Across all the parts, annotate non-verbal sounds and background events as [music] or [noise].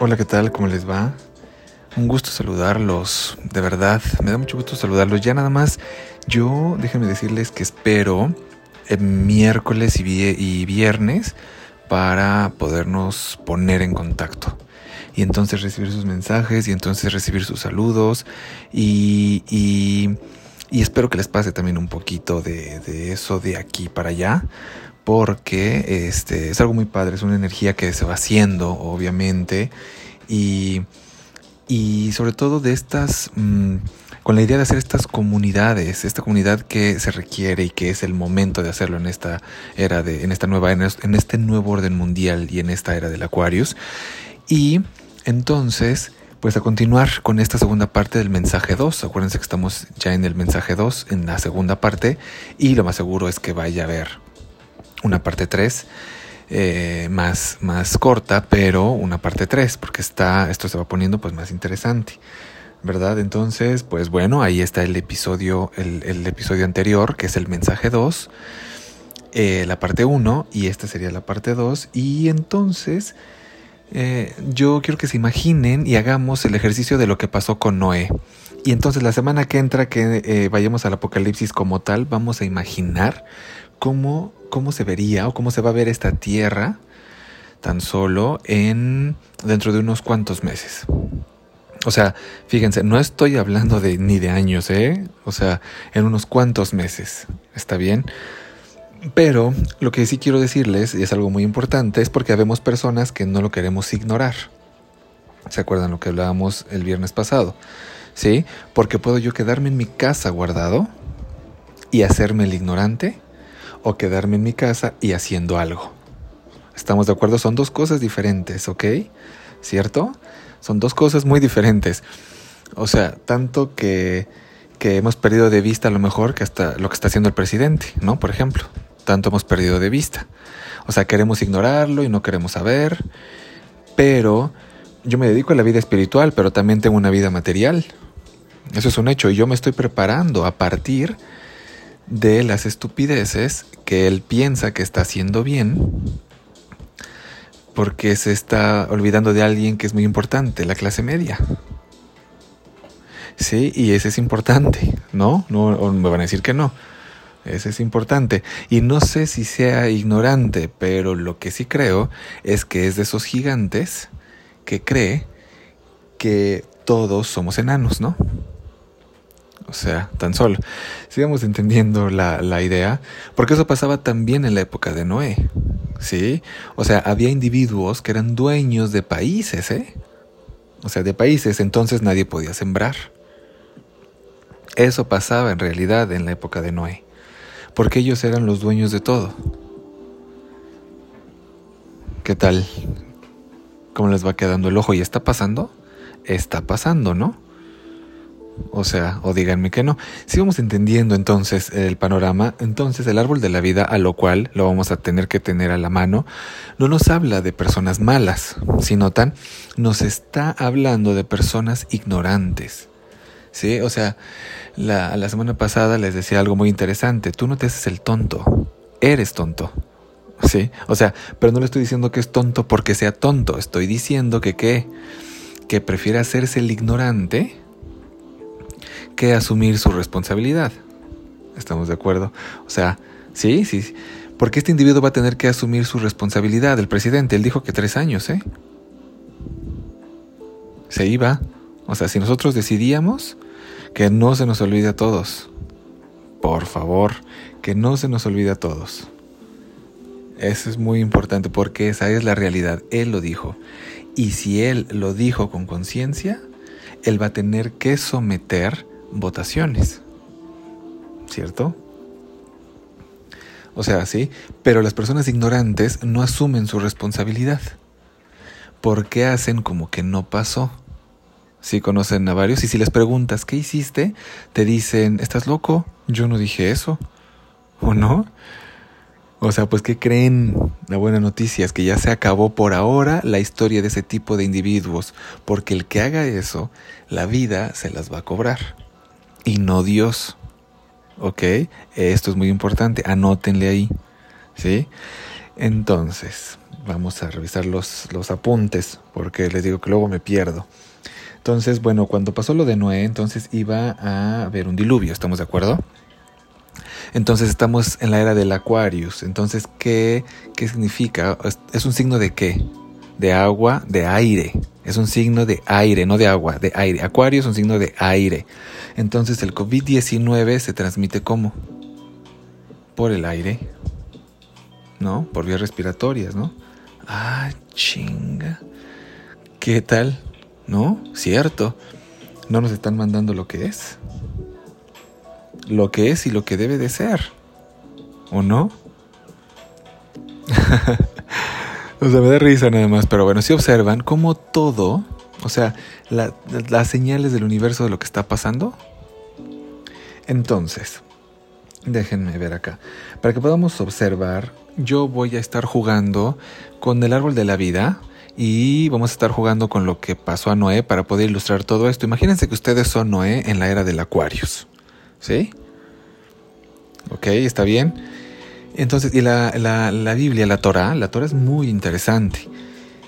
Hola, ¿qué tal? ¿Cómo les va? Un gusto saludarlos, de verdad, me da mucho gusto saludarlos. Ya nada más, yo déjenme decirles que espero el miércoles y, viernes para podernos poner en contacto. Y entonces recibir sus mensajes y entonces recibir sus saludos y, y, espero que les pase también un poquito de, de eso de aquí para allá porque este, es algo muy padre, es una energía que se va haciendo, obviamente, y, y sobre todo de estas, mm, con la idea de hacer estas comunidades, esta comunidad que se requiere y que es el momento de hacerlo en esta era de, en esta nueva, en este nuevo orden mundial y en esta era del Aquarius. Y entonces, pues a continuar con esta segunda parte del mensaje 2. Acuérdense que estamos ya en el mensaje 2, en la segunda parte, y lo más seguro es que vaya a haber una parte 3 eh, más, más corta, pero una parte 3, porque está, esto se va poniendo pues más interesante. ¿Verdad? Entonces, pues bueno, ahí está el episodio, el, episodio anterior, que es el mensaje 2, eh, la parte 1, y esta sería la parte 2, y entonces eh, yo quiero que se imaginen y hagamos el ejercicio de lo que pasó con Noé. Y entonces la semana que entra, que vayamos al apocalipsis como tal, vamos a imaginar cómo cómo se vería o cómo se va a ver esta tierra tan solo en dentro de unos cuantos meses. O sea, fíjense, no estoy hablando de ni de años, ¿eh? O sea, en unos cuantos meses. ¿Está bien? Pero lo que sí quiero decirles, y es algo muy importante, es porque habemos personas que no lo queremos ignorar. ¿Se acuerdan lo que hablábamos el viernes pasado? ¿Sí? Porque puedo yo quedarme en mi casa guardado y hacerme el ignorante o quedarme en mi casa y haciendo algo. ¿Estamos de acuerdo? Son dos cosas diferentes, ¿ok? ¿Cierto? Son dos cosas muy diferentes. O sea, tanto que, que hemos perdido de vista a lo mejor que hasta lo que está haciendo el presidente, ¿no? Por ejemplo, tanto hemos perdido de vista. O sea, queremos ignorarlo y no queremos saber, pero yo me dedico a la vida espiritual, pero también tengo una vida material. Eso es un hecho y yo me estoy preparando a partir de las estupideces que él piensa que está haciendo bien porque se está olvidando de alguien que es muy importante, la clase media. Sí, y ese es importante, ¿no? No me van a decir que no. Ese es importante. Y no sé si sea ignorante, pero lo que sí creo es que es de esos gigantes que cree que todos somos enanos, ¿no? O sea, tan solo. Sigamos entendiendo la, la idea, porque eso pasaba también en la época de Noé. ¿Sí? O sea, había individuos que eran dueños de países, ¿eh? O sea, de países, entonces nadie podía sembrar. Eso pasaba en realidad en la época de Noé, porque ellos eran los dueños de todo. ¿Qué tal? ¿Cómo les va quedando el ojo? ¿Y está pasando? Está pasando, ¿no? O sea, o díganme que no. Si vamos entendiendo entonces el panorama, entonces el árbol de la vida, a lo cual lo vamos a tener que tener a la mano, no nos habla de personas malas, si notan, nos está hablando de personas ignorantes. ¿Sí? O sea, la, la semana pasada les decía algo muy interesante. Tú no te haces el tonto, eres tonto. ¿Sí? O sea, pero no le estoy diciendo que es tonto porque sea tonto, estoy diciendo que qué, que prefiere hacerse el ignorante que asumir su responsabilidad. ¿Estamos de acuerdo? O sea, sí, sí. Porque este individuo va a tener que asumir su responsabilidad. El presidente, él dijo que tres años, ¿eh? Se iba. O sea, si nosotros decidíamos, que no se nos olvide a todos. Por favor, que no se nos olvide a todos. Eso es muy importante porque esa es la realidad. Él lo dijo. Y si él lo dijo con conciencia, él va a tener que someter votaciones. ¿Cierto? O sea, sí, pero las personas ignorantes no asumen su responsabilidad. ¿Por qué hacen como que no pasó? Si conocen a varios y si les preguntas qué hiciste, te dicen, ¿estás loco? Yo no dije eso. ¿O no? O sea, pues ¿qué creen? La buena noticia es que ya se acabó por ahora la historia de ese tipo de individuos, porque el que haga eso, la vida se las va a cobrar y no Dios. ¿Ok? Esto es muy importante, anótenle ahí. ¿Sí? Entonces, Vamos a revisar los, los apuntes, porque les digo que luego me pierdo. Entonces, bueno, cuando pasó lo de Noé, entonces iba a haber un diluvio, ¿estamos de acuerdo? Entonces estamos en la era del Aquarius. Entonces, ¿qué, qué significa? ¿Es un signo de qué? De agua, de aire. Es un signo de aire, no de agua, de aire. Acuario es un signo de aire. Entonces el COVID-19 se transmite ¿cómo? Por el aire, ¿no? Por vías respiratorias, ¿no? Ah, chinga. ¿Qué tal? ¿No? Cierto. No nos están mandando lo que es. Lo que es y lo que debe de ser. ¿O no? [laughs] O sea, me da risa nada más, pero bueno, si observan cómo todo, o sea, las señales del universo de lo que está pasando. Entonces, déjenme ver acá. Para que podamos observar, yo voy a estar jugando con el árbol de la vida y vamos a estar jugando con lo que pasó a Noé para poder ilustrar todo esto. Imagínense que ustedes son Noé en la era del Aquarius. ¿Sí? Ok, está bien. Entonces, y la, la, Biblia, la Torah, la Torah es muy interesante,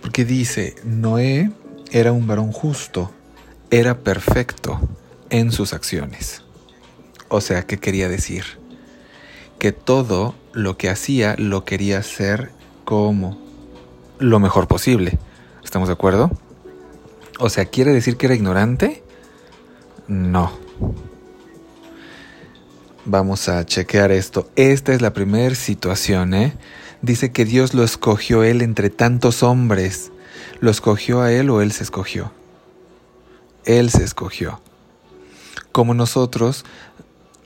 porque dice, Noé era un varón justo, era perfecto en sus acciones. O sea, ¿qué quería decir? Que todo lo que hacía lo quería hacer como lo mejor posible. ¿Estamos de acuerdo? O sea, ¿quiere decir que era ignorante? No. Vamos a chequear esto. Esta es la primera situación, ¿eh? Dice que Dios lo escogió él entre tantos hombres. ¿Lo escogió a él o él se escogió? Él se escogió. Como nosotros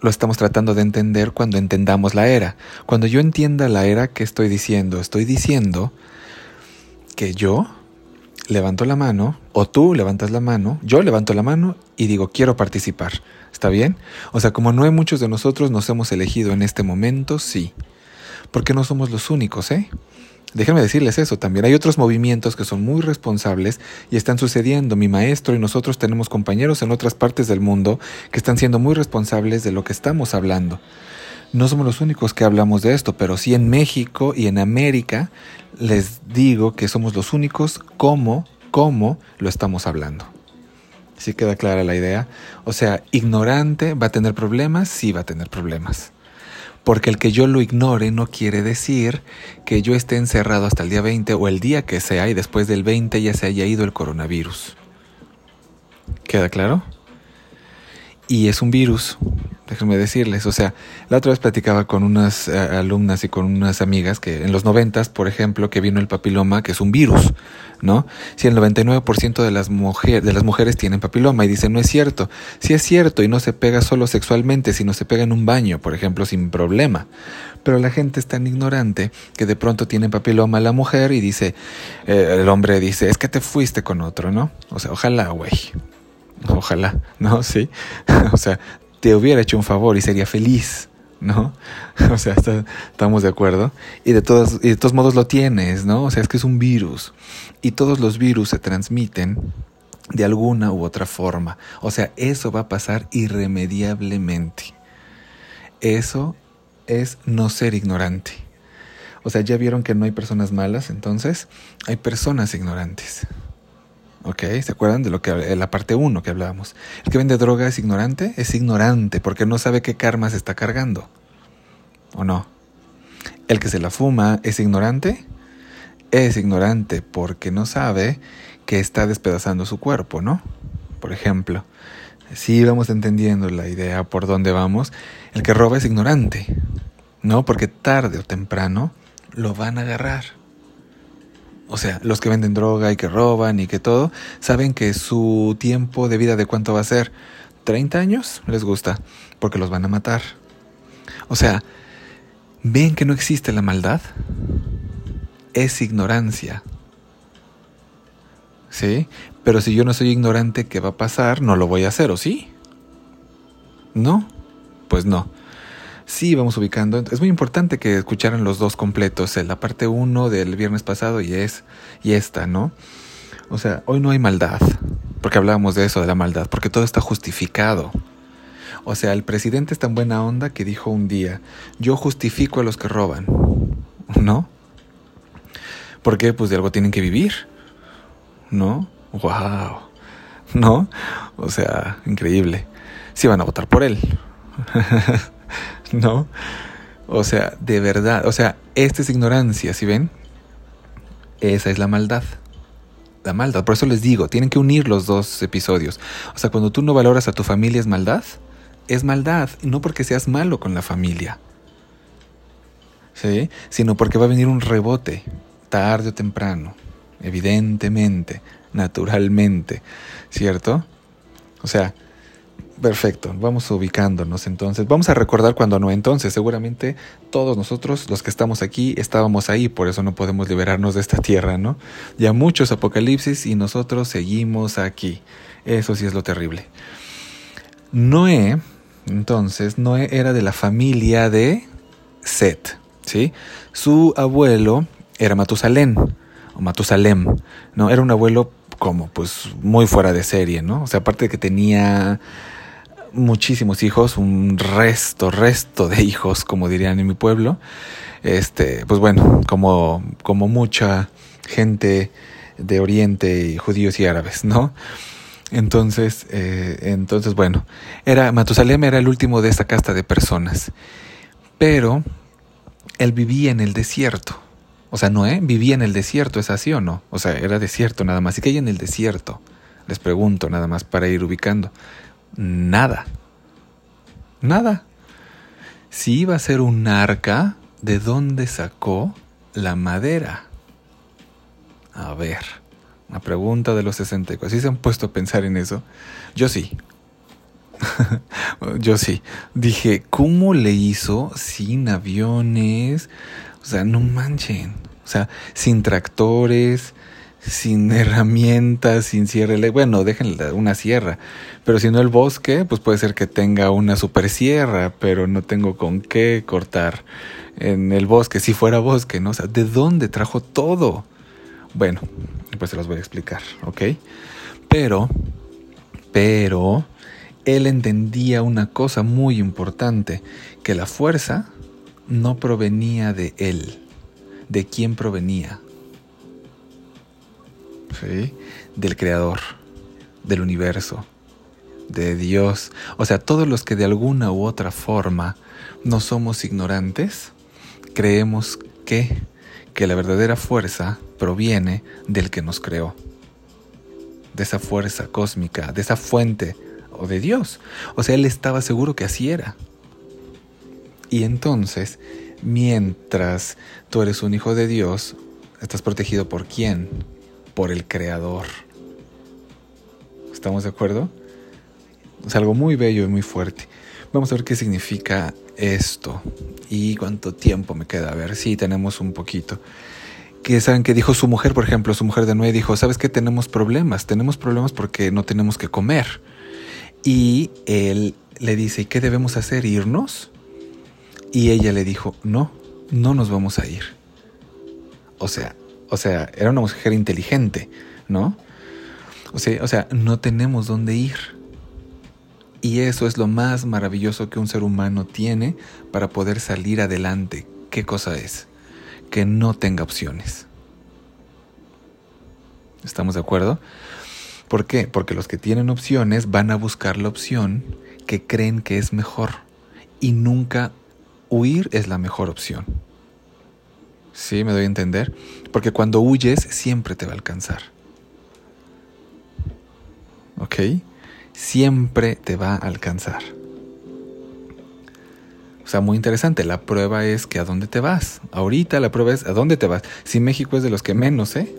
lo estamos tratando de entender cuando entendamos la era. Cuando yo entienda la era, ¿qué estoy diciendo? Estoy diciendo que yo levanto la mano, o tú levantas la mano, yo levanto la mano y digo, quiero participar. ¿Está bien? O sea, como no hay muchos de nosotros nos hemos elegido en este momento, sí. Porque no somos los únicos, ¿eh? Déjenme decirles eso también. Hay otros movimientos que son muy responsables y están sucediendo. Mi maestro y nosotros tenemos compañeros en otras partes del mundo que están siendo muy responsables de lo que estamos hablando. No somos los únicos que hablamos de esto, pero sí en México y en América les digo que somos los únicos como, como lo estamos hablando. ¿Sí queda clara la idea? O sea, ignorante va a tener problemas, sí va a tener problemas. Porque el que yo lo ignore no quiere decir que yo esté encerrado hasta el día 20 o el día que sea y después del 20 ya se haya ido el coronavirus. ¿Queda claro? Y es un virus, déjenme decirles. O sea, la otra vez platicaba con unas eh, alumnas y con unas amigas que en los noventas, por ejemplo, que vino el papiloma, que es un virus, ¿no? Si el 99% de las, mujeres de las mujeres tienen papiloma y dicen, no es cierto. Si es cierto y no se pega solo sexualmente, sino se pega en un baño, por ejemplo, sin problema. Pero la gente es tan ignorante que de pronto tiene papiloma la mujer y dice, eh, el hombre dice, es que te fuiste con otro, ¿no? O sea, ojalá, güey. Ojalá, ¿no? Sí. [laughs] o sea, te hubiera hecho un favor y sería feliz, ¿no? [laughs] O sea, estamos de acuerdo. Y de, todos, y de todos modos lo tienes, ¿no? O sea, es que es un virus. Y todos los virus se transmiten de alguna u otra forma. O sea, eso va a pasar irremediablemente. Eso es no ser ignorante. O sea, ya vieron que no hay personas malas, entonces hay personas ignorantes. ¿Ok? ¿Se acuerdan de lo que la parte 1 que hablábamos? El que vende droga es ignorante, es ignorante porque no sabe qué karma se está cargando. ¿O no? El que se la fuma es ignorante, es ignorante porque no sabe que está despedazando su cuerpo, ¿no? Por ejemplo, si vamos entendiendo la idea por dónde vamos, el que roba es ignorante, ¿no? Porque tarde o temprano lo van a agarrar. O sea, los que venden droga y que roban y que todo, saben que su tiempo de vida de cuánto va a ser. 30 años les gusta, porque los van a matar. O sea, ¿ven que no existe la maldad? Es ignorancia. ¿Sí? Pero si yo no soy ignorante, ¿qué va a pasar? No lo voy a hacer, ¿o sí? ¿No? Pues no sí vamos ubicando. Es muy importante que escucharan los dos completos, la parte 1 del viernes pasado y es y esta, ¿no? O sea, hoy no hay maldad, porque hablábamos de eso, de la maldad, porque todo está justificado. O sea, el presidente es tan buena onda que dijo un día, yo justifico a los que roban, ¿no? Porque pues de algo tienen que vivir. ¿No? ¡Wow! ¿No? O sea, increíble. Si van a votar por él. [laughs] [laughs] ¿No? O sea, de verdad. O sea, esta es ignorancia, ¿sí ven? Esa es la maldad. La maldad. Por eso les digo, tienen que unir los dos episodios. O sea, cuando tú no valoras a tu familia es maldad. Es maldad. No porque seas malo con la familia. ¿Sí? Sino porque va a venir un rebote. Tarde o temprano. Evidentemente naturalmente, ¿cierto? O sea, perfecto, vamos ubicándonos entonces. Vamos a recordar cuando no entonces. Seguramente todos nosotros, los que estamos aquí, estábamos ahí, por eso no podemos liberarnos de esta tierra, ¿no? Ya muchos apocalipsis y nosotros seguimos aquí. Eso sí es lo terrible. Noé, entonces, Noé era de la familia de Set, ¿sí? Su abuelo era Matusalén, o Matusalem, ¿no? Era un abuelo como pues muy fuera de serie, ¿no? O sea, aparte de que tenía muchísimos hijos, un resto, resto de hijos, como dirían en mi pueblo, este, pues bueno, como, como mucha gente de Oriente, judíos y árabes, ¿no? Entonces, eh, entonces, bueno, era, Matusalem era el último de esta casta de personas, pero él vivía en el desierto, o sea, Noé vivía en el desierto, ¿es así o no? O sea, era desierto nada más. ¿Y qué hay en el desierto? Les pregunto nada más para ir ubicando. Nada. Nada. Si iba a ser un arca, ¿de dónde sacó la madera? A ver, una pregunta de los 64. ¿Sí se han puesto a pensar en eso? Yo sí. [laughs] Yo sí. Dije, ¿cómo le hizo sin aviones? O sea, no manchen. O sea, sin tractores, sin herramientas, sin cierre. Bueno, déjenle una sierra. Pero si no el bosque, pues puede ser que tenga una super sierra, pero no tengo con qué cortar en el bosque, si fuera bosque, ¿no? O sea, ¿de dónde trajo todo? Bueno, pues se los voy a explicar, ¿ok? Pero, pero, él entendía una cosa muy importante, que la fuerza no provenía de él. ¿De quién provenía? Del Creador, del universo, de Dios. O sea, todos los que de alguna u otra forma no somos ignorantes, creemos que, que la verdadera fuerza proviene del que nos creó. De esa fuerza cósmica, de esa fuente o de Dios. O sea, él estaba seguro que así era. Y entonces, mientras tú eres un hijo de Dios, estás protegido por quién? Por el Creador. ¿Estamos de acuerdo? Es algo muy bello y muy fuerte. Vamos a ver qué significa esto y cuánto tiempo me queda. A ver si tenemos un poquito. Que saben que dijo su mujer, por ejemplo, su mujer de Noé dijo, ¿sabes qué? Tenemos problemas. Tenemos problemas porque no tenemos que comer. Y él le dice, ¿y qué debemos hacer? ¿Irnos? Y ella le dijo, no, no nos vamos a ir. O sea, o sea, era una mujer inteligente, ¿no? O sea, o sea, no tenemos dónde ir. Y eso es lo más maravilloso que un ser humano tiene para poder salir adelante. ¿Qué cosa es? Que no tenga opciones. ¿Estamos de acuerdo? ¿Por qué? Porque los que tienen opciones van a buscar la opción que creen que es mejor y nunca huir es la mejor opción. ¿Sí? ¿Me doy a entender? Porque cuando huyes siempre te va a alcanzar. ¿Ok? Siempre te va a alcanzar. O sea, muy interesante. La prueba es que a dónde te vas. Ahorita la prueba es a dónde te vas. Si México es de los que menos, ¿eh?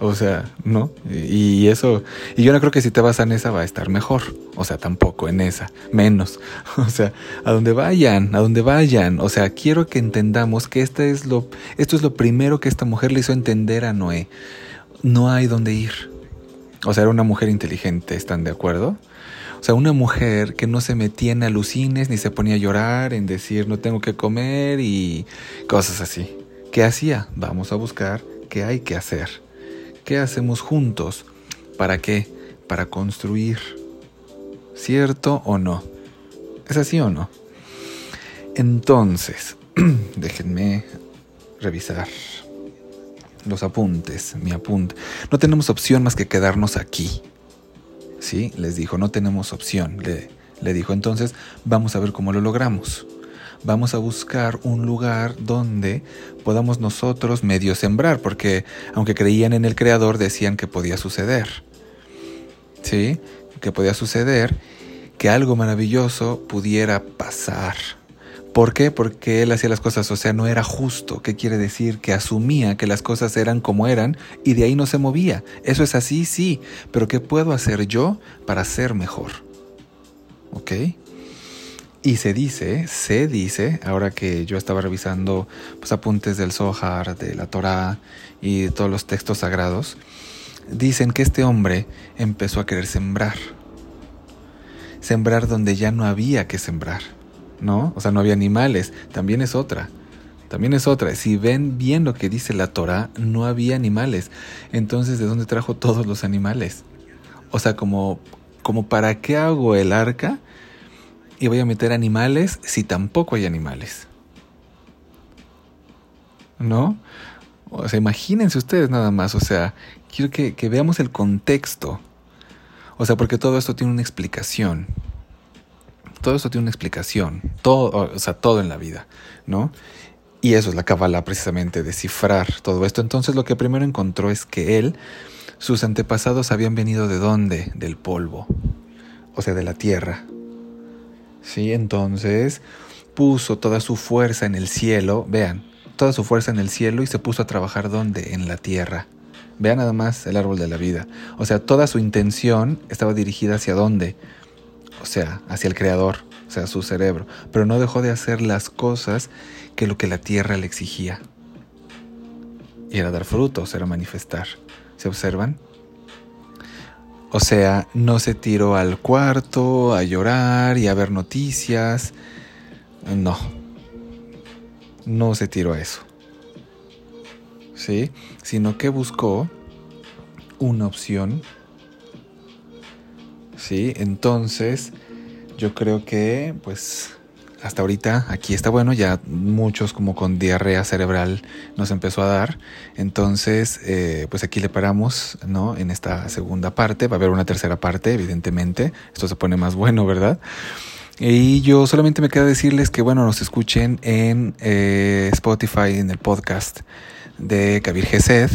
O sea, ¿no? Y eso, y yo no creo que si te vas a esa va a estar mejor. O sea, tampoco en esa, menos. [laughs] O sea, a donde vayan, a donde vayan. O sea, quiero que entendamos que este es lo, esto es lo primero que esta mujer le hizo entender a Noé. No hay dónde ir. O sea, era una mujer inteligente, ¿están de acuerdo? O sea, una mujer que no se metía en alucines ni se ponía a llorar en decir no tengo que comer y cosas así. ¿Qué hacía? Vamos a buscar qué hay que hacer. ¿Qué hacemos juntos? ¿Para qué? Para construir. ¿Cierto o no? ¿Es así o no? Entonces, [clears throat] déjenme revisar. los apuntes, mi apunte. No tenemos opción más que quedarnos aquí. ¿Sí? Les dijo, no tenemos opción. Le, le dijo, entonces vamos a ver cómo lo logramos. Vamos a buscar un lugar donde podamos nosotros medio sembrar, porque aunque creían en el Creador, decían que podía suceder. ¿Sí? Que podía suceder que algo maravilloso pudiera pasar. ¿Por qué? Porque él hacía las cosas, o sea, no era justo. ¿Qué quiere decir? Que asumía que las cosas eran como eran y de ahí no se movía. Eso es así, sí, pero ¿qué puedo hacer yo para ser mejor? ¿Ok? Y se dice, se dice, ahora que yo estaba revisando pues, apuntes del Zohar, de la Torá y de todos los textos sagrados, dicen que este hombre empezó a querer sembrar. Sembrar donde ya no había que sembrar ¿no? O sea, no había animales. También es otra. También es otra. Si ven bien lo que dice la Torah, no había animales. Entonces, ¿de dónde trajo todos los animales? O sea, como, como para qué hago el arca y voy a meter animales si tampoco hay animales. ¿No? O sea, imagínense ustedes nada más. O sea, quiero que, veamos el contexto. O sea, porque todo esto tiene una explicación todo eso tiene una explicación, todo, o sea, todo en la vida, ¿no? Y eso es la Kabbalah precisamente, descifrar todo esto. Entonces lo que primero encontró es que él, sus antepasados habían venido de dónde? Del polvo, o sea, de la tierra. Sí, entonces puso toda su fuerza en el cielo, vean, toda su fuerza en el cielo y se puso a trabajar dónde? En la tierra. Vean nada más el árbol de la vida. O sea, toda su intención estaba dirigida hacia dónde? o sea, hacia el creador, o sea, su cerebro, pero no dejó de hacer las cosas que lo que la tierra le exigía. Y era dar frutos, era manifestar. ¿Se observan? O sea, no se tiró al cuarto a llorar y a ver noticias. No. No se tiró a eso. ¿Sí? Sino que buscó una opción ¿sí? Entonces, yo creo que, pues, hasta ahorita aquí está bueno, ya muchos como con diarrea cerebral nos empezó a dar. Entonces, eh, pues aquí le paramos, ¿no? En esta segunda parte, va a haber una tercera parte, evidentemente. Esto se pone más bueno, ¿verdad? Y yo solamente me queda decirles que, bueno, nos escuchen en eh, Spotify, en el podcast de Kabir Gesed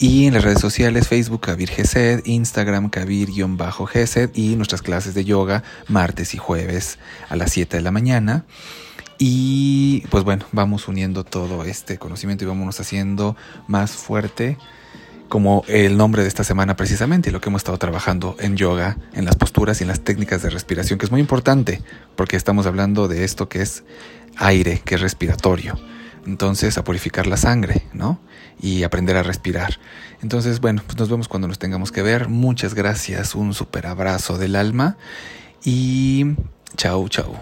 y en las redes sociales, Facebook Kabir Gesed, Instagram Kabir-Gesed y nuestras clases de yoga martes y jueves a las 7 de la mañana. Y pues bueno, vamos uniendo todo este conocimiento y vámonos haciendo más fuerte como el nombre de esta semana precisamente lo que hemos estado trabajando en yoga, en las posturas y en las técnicas de respiración, que es muy importante porque estamos hablando de esto que es aire, que es respiratorio entonces a purificar la sangre, ¿no? Y aprender a respirar. Entonces, bueno, pues nos vemos cuando nos tengamos que ver. Muchas gracias, un super abrazo del alma y chao, chao.